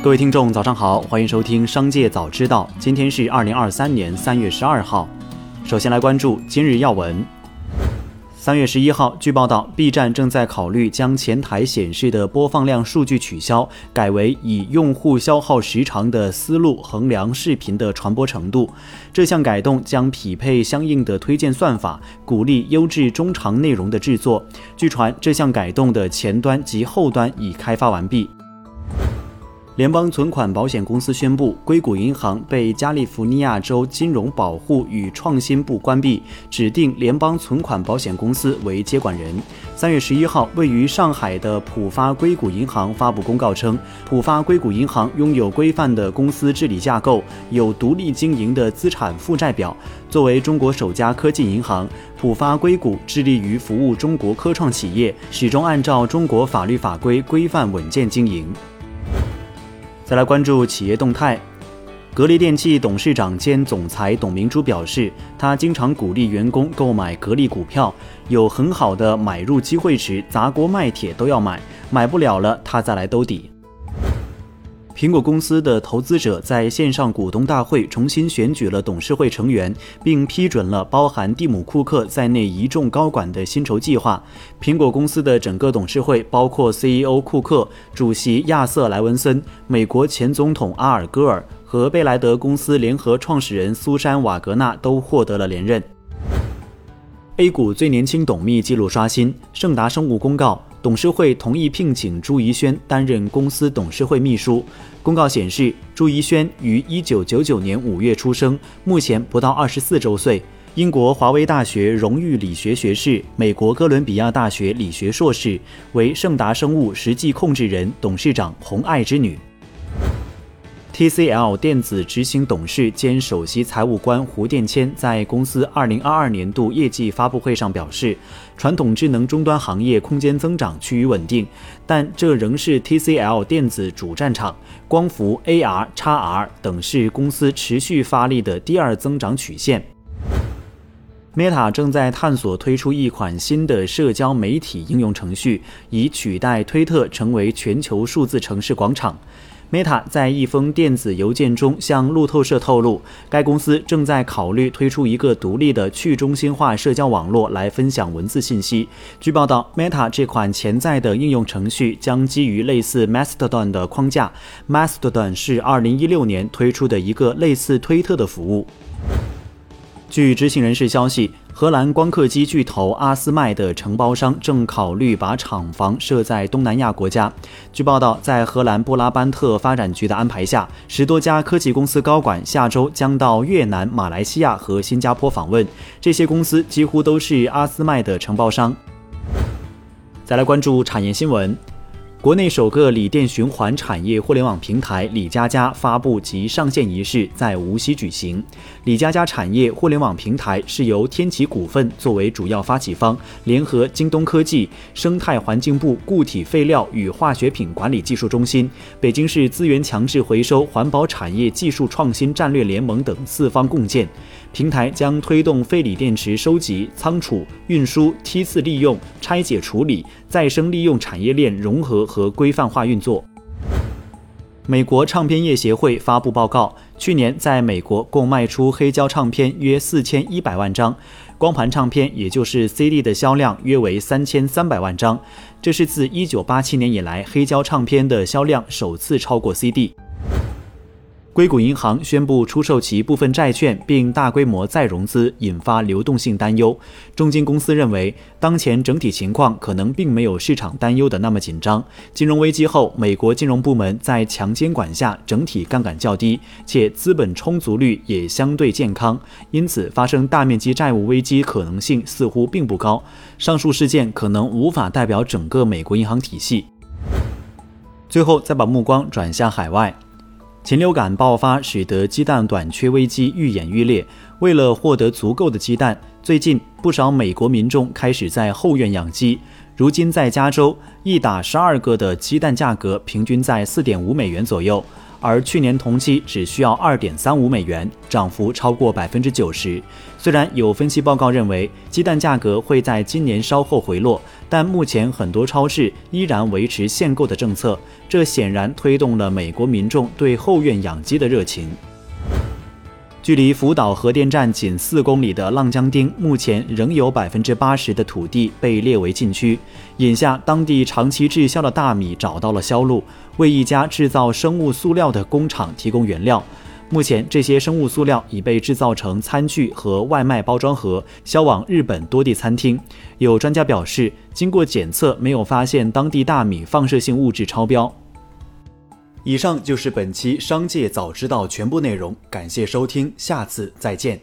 各位听众，早上好，欢迎收听《商界早知道》。今天是二零二三年三月十二号。首先来关注今日要闻。三月十一号，据报道，B 站正在考虑将前台显示的播放量数据取消，改为以用户消耗时长的思路衡量视频的传播程度。这项改动将匹配相应的推荐算法，鼓励优质中长内容的制作。据传，这项改动的前端及后端已开发完毕。联邦存款保险公司宣布，硅谷银行被加利福尼亚州金融保护与创新部关闭，指定联邦存款保险公司为接管人。三月十一号，位于上海的浦发硅谷银行发布公告称，浦发硅谷银行拥有规范的公司治理架构，有独立经营的资产负债表。作为中国首家科技银行，浦发硅谷致力于服务中国科创企业，始终按照中国法律法规规范稳健经营。再来关注企业动态，格力电器董事长兼总裁董明珠表示，他经常鼓励员工购买格力股票，有很好的买入机会时，砸锅卖铁都要买，买不了了他再来兜底。苹果公司的投资者在线上股东大会重新选举了董事会成员，并批准了包含蒂姆·库克在内一众高管的薪酬计划。苹果公司的整个董事会包括 CEO 库克、主席亚瑟·莱文森、美国前总统阿尔戈尔和贝莱德公司联合创始人苏珊·瓦格纳都获得了连任。A 股最年轻董秘记录刷新，盛达生物公告。董事会同意聘请朱怡轩担任公司董事会秘书。公告显示，朱怡轩于一九九九年五月出生，目前不到二十四周岁。英国华威大学荣誉理学学士，美国哥伦比亚大学理学硕士，为盛达生物实际控制人、董事长洪爱之女。TCL 电子执行董事兼首席财务官胡殿谦在公司2022年度业绩发布会上表示，传统智能终端行业空间增长趋于稳定，但这仍是 TCL 电子主战场。光伏、AR、XR 等是公司持续发力的第二增长曲线。Meta 正在探索推出一款新的社交媒体应用程序，以取代推特成为全球数字城市广场。Meta 在一封电子邮件中向路透社透露，该公司正在考虑推出一个独立的去中心化社交网络来分享文字信息。据报道，Meta 这款潜在的应用程序将基于类似 Mastodon 的框架。Mastodon 是2016年推出的一个类似推特的服务。据知情人士消息。荷兰光刻机巨头阿斯麦的承包商正考虑把厂房设在东南亚国家。据报道，在荷兰布拉班特发展局的安排下，十多家科技公司高管下周将到越南、马来西亚和新加坡访问。这些公司几乎都是阿斯麦的承包商。再来关注产业新闻。国内首个锂电循环产业互联网平台“李佳佳”发布及上线仪式在无锡举行。李佳佳产业互联网平台是由天齐股份作为主要发起方，联合京东科技、生态环境部固体废料与化学品管理技术中心、北京市资源强制回收环保产业技术创新战略联盟等四方共建。平台将推动废锂电池收集、仓储、运输、梯次利用、拆解处理、再生利用产业链融合和规范化运作。美国唱片业协会发布报告，去年在美国共卖出黑胶唱片约四千一百万张，光盘唱片也就是 CD 的销量约为三千三百万张，这是自一九八七年以来黑胶唱片的销量首次超过 CD。硅谷银行宣布出售其部分债券，并大规模再融资，引发流动性担忧。中金公司认为，当前整体情况可能并没有市场担忧的那么紧张。金融危机后，美国金融部门在强监管下，整体杠杆较低，且资本充足率也相对健康，因此发生大面积债务危机可能性似乎并不高。上述事件可能无法代表整个美国银行体系。最后，再把目光转向海外。禽流感爆发使得鸡蛋短缺危机愈演愈烈。为了获得足够的鸡蛋，最近不少美国民众开始在后院养鸡。如今，在加州，一打十二个的鸡蛋价格平均在四点五美元左右。而去年同期只需要二点三五美元，涨幅超过百分之九十。虽然有分析报告认为鸡蛋价格会在今年稍后回落，但目前很多超市依然维持限购的政策，这显然推动了美国民众对后院养鸡的热情。距离福岛核电站仅四公里的浪江町，目前仍有百分之八十的土地被列为禁区。眼下，当地长期滞销的大米找到了销路，为一家制造生物塑料的工厂提供原料。目前，这些生物塑料已被制造成餐具和外卖包装盒，销往日本多地餐厅。有专家表示，经过检测，没有发现当地大米放射性物质超标。以上就是本期《商界早知道》全部内容，感谢收听，下次再见。